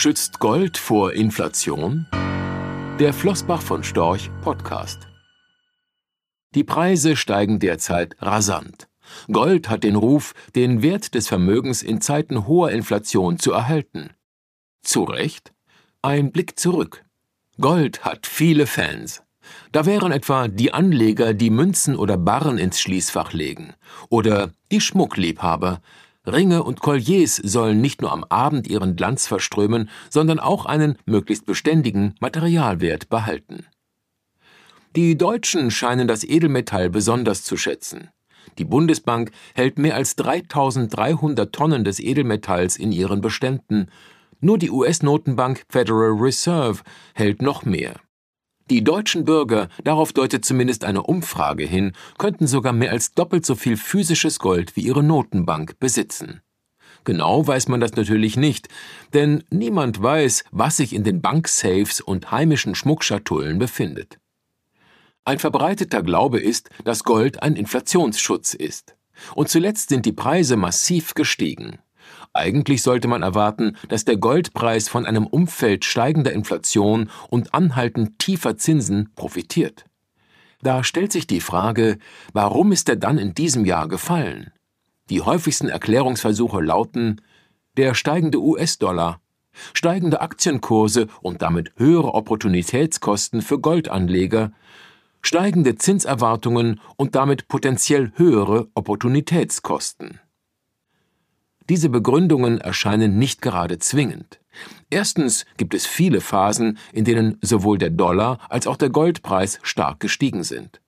Schützt Gold vor Inflation? Der Flossbach von Storch Podcast. Die Preise steigen derzeit rasant. Gold hat den Ruf, den Wert des Vermögens in Zeiten hoher Inflation zu erhalten. Zu Recht? Ein Blick zurück. Gold hat viele Fans. Da wären etwa die Anleger, die Münzen oder Barren ins Schließfach legen, oder die Schmuckliebhaber, Ringe und Colliers sollen nicht nur am Abend ihren Glanz verströmen, sondern auch einen möglichst beständigen Materialwert behalten. Die Deutschen scheinen das Edelmetall besonders zu schätzen. Die Bundesbank hält mehr als 3300 Tonnen des Edelmetalls in ihren Beständen. Nur die US-Notenbank Federal Reserve hält noch mehr. Die deutschen Bürger, darauf deutet zumindest eine Umfrage hin, könnten sogar mehr als doppelt so viel physisches Gold wie ihre Notenbank besitzen. Genau weiß man das natürlich nicht, denn niemand weiß, was sich in den Banksafes und heimischen Schmuckschatullen befindet. Ein verbreiteter Glaube ist, dass Gold ein Inflationsschutz ist. Und zuletzt sind die Preise massiv gestiegen. Eigentlich sollte man erwarten, dass der Goldpreis von einem Umfeld steigender Inflation und anhaltend tiefer Zinsen profitiert. Da stellt sich die Frage, warum ist er dann in diesem Jahr gefallen? Die häufigsten Erklärungsversuche lauten der steigende US-Dollar, steigende Aktienkurse und damit höhere Opportunitätskosten für Goldanleger, steigende Zinserwartungen und damit potenziell höhere Opportunitätskosten. Diese Begründungen erscheinen nicht gerade zwingend. Erstens gibt es viele Phasen, in denen sowohl der Dollar als auch der Goldpreis stark gestiegen sind.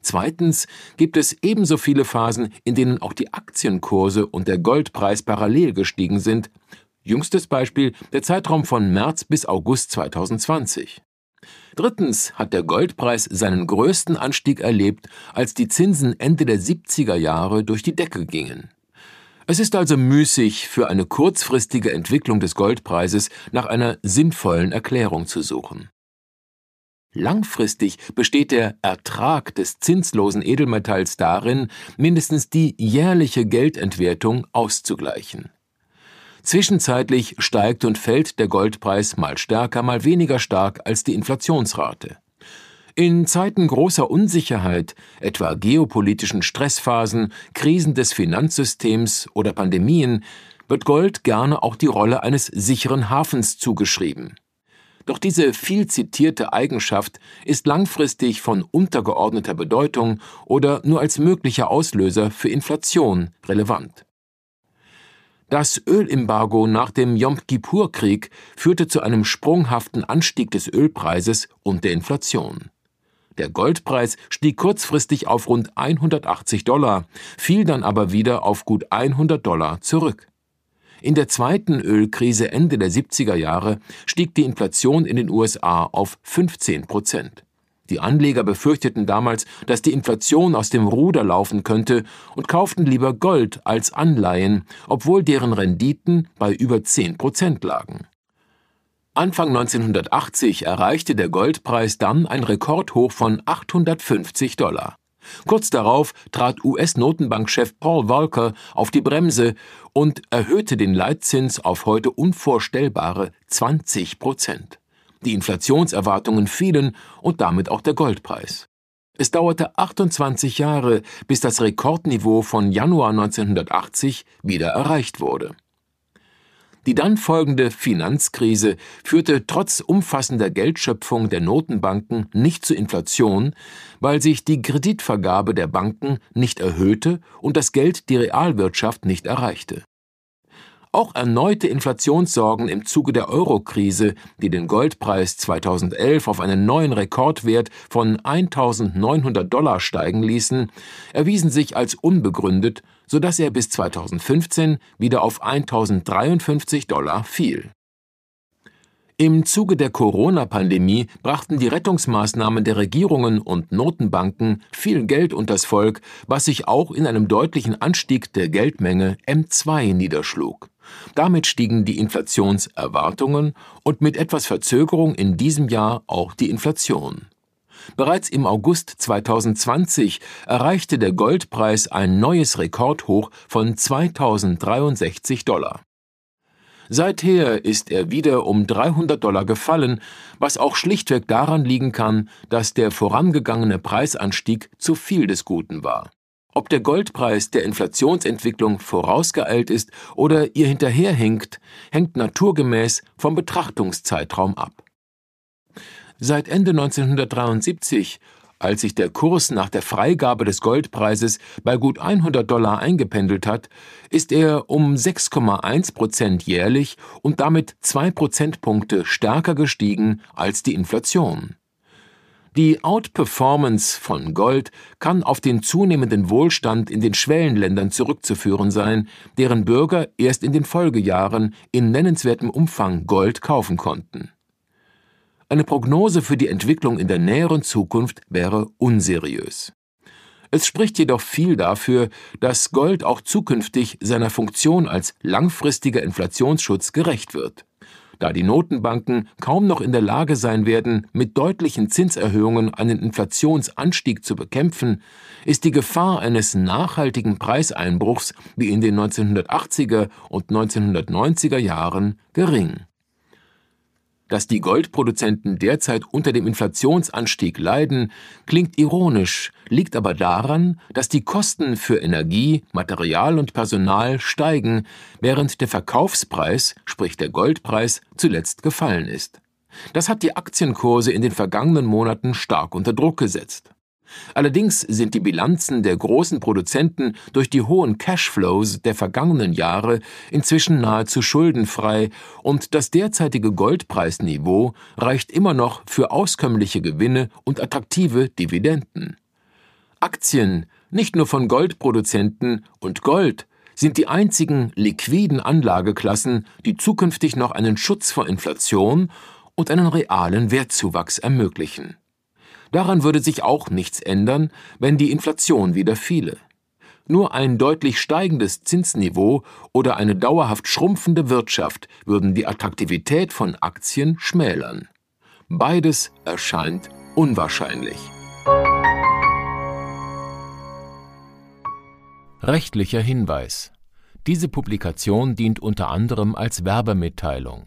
Zweitens gibt es ebenso viele Phasen, in denen auch die Aktienkurse und der Goldpreis parallel gestiegen sind. Jüngstes Beispiel der Zeitraum von März bis August 2020. Drittens hat der Goldpreis seinen größten Anstieg erlebt, als die Zinsen Ende der 70er Jahre durch die Decke gingen. Es ist also müßig, für eine kurzfristige Entwicklung des Goldpreises nach einer sinnvollen Erklärung zu suchen. Langfristig besteht der Ertrag des zinslosen Edelmetalls darin, mindestens die jährliche Geldentwertung auszugleichen. Zwischenzeitlich steigt und fällt der Goldpreis mal stärker, mal weniger stark als die Inflationsrate. In Zeiten großer Unsicherheit, etwa geopolitischen Stressphasen, Krisen des Finanzsystems oder Pandemien, wird Gold gerne auch die Rolle eines sicheren Hafens zugeschrieben. Doch diese viel zitierte Eigenschaft ist langfristig von untergeordneter Bedeutung oder nur als möglicher Auslöser für Inflation relevant. Das Ölembargo nach dem Yom Kippur-Krieg führte zu einem sprunghaften Anstieg des Ölpreises und der Inflation. Der Goldpreis stieg kurzfristig auf rund 180 Dollar, fiel dann aber wieder auf gut 100 Dollar zurück. In der zweiten Ölkrise Ende der 70er Jahre stieg die Inflation in den USA auf 15 Prozent. Die Anleger befürchteten damals, dass die Inflation aus dem Ruder laufen könnte und kauften lieber Gold als Anleihen, obwohl deren Renditen bei über 10 Prozent lagen. Anfang 1980 erreichte der Goldpreis dann ein Rekordhoch von 850 Dollar. Kurz darauf trat US-Notenbankchef Paul Volcker auf die Bremse und erhöhte den Leitzins auf heute unvorstellbare 20 Prozent. Die Inflationserwartungen fielen und damit auch der Goldpreis. Es dauerte 28 Jahre, bis das Rekordniveau von Januar 1980 wieder erreicht wurde. Die dann folgende Finanzkrise führte trotz umfassender Geldschöpfung der Notenbanken nicht zu Inflation, weil sich die Kreditvergabe der Banken nicht erhöhte und das Geld die Realwirtschaft nicht erreichte. Auch erneute Inflationssorgen im Zuge der Eurokrise, die den Goldpreis 2011 auf einen neuen Rekordwert von 1900 Dollar steigen ließen, erwiesen sich als unbegründet sodass er bis 2015 wieder auf 1053 Dollar fiel. Im Zuge der Corona-Pandemie brachten die Rettungsmaßnahmen der Regierungen und Notenbanken viel Geld unters Volk, was sich auch in einem deutlichen Anstieg der Geldmenge M2 niederschlug. Damit stiegen die Inflationserwartungen und mit etwas Verzögerung in diesem Jahr auch die Inflation. Bereits im August 2020 erreichte der Goldpreis ein neues Rekordhoch von 2063 Dollar. Seither ist er wieder um 300 Dollar gefallen, was auch schlichtweg daran liegen kann, dass der vorangegangene Preisanstieg zu viel des Guten war. Ob der Goldpreis der Inflationsentwicklung vorausgeeilt ist oder ihr hinterherhinkt, hängt naturgemäß vom Betrachtungszeitraum ab. Seit Ende 1973 als sich der Kurs nach der Freigabe des Goldpreises bei gut 100 Dollar eingependelt hat, ist er um 6,1 Prozent jährlich und damit zwei Prozentpunkte stärker gestiegen als die Inflation. Die Outperformance von Gold kann auf den zunehmenden Wohlstand in den Schwellenländern zurückzuführen sein, deren Bürger erst in den Folgejahren in nennenswertem Umfang Gold kaufen konnten. Eine Prognose für die Entwicklung in der näheren Zukunft wäre unseriös. Es spricht jedoch viel dafür, dass Gold auch zukünftig seiner Funktion als langfristiger Inflationsschutz gerecht wird. Da die Notenbanken kaum noch in der Lage sein werden, mit deutlichen Zinserhöhungen einen Inflationsanstieg zu bekämpfen, ist die Gefahr eines nachhaltigen Preiseinbruchs wie in den 1980er und 1990er Jahren gering. Dass die Goldproduzenten derzeit unter dem Inflationsanstieg leiden, klingt ironisch, liegt aber daran, dass die Kosten für Energie, Material und Personal steigen, während der Verkaufspreis, sprich der Goldpreis, zuletzt gefallen ist. Das hat die Aktienkurse in den vergangenen Monaten stark unter Druck gesetzt. Allerdings sind die Bilanzen der großen Produzenten durch die hohen Cashflows der vergangenen Jahre inzwischen nahezu schuldenfrei und das derzeitige Goldpreisniveau reicht immer noch für auskömmliche Gewinne und attraktive Dividenden. Aktien, nicht nur von Goldproduzenten und Gold, sind die einzigen liquiden Anlageklassen, die zukünftig noch einen Schutz vor Inflation und einen realen Wertzuwachs ermöglichen. Daran würde sich auch nichts ändern, wenn die Inflation wieder fiele. Nur ein deutlich steigendes Zinsniveau oder eine dauerhaft schrumpfende Wirtschaft würden die Attraktivität von Aktien schmälern. Beides erscheint unwahrscheinlich. Rechtlicher Hinweis. Diese Publikation dient unter anderem als Werbemitteilung.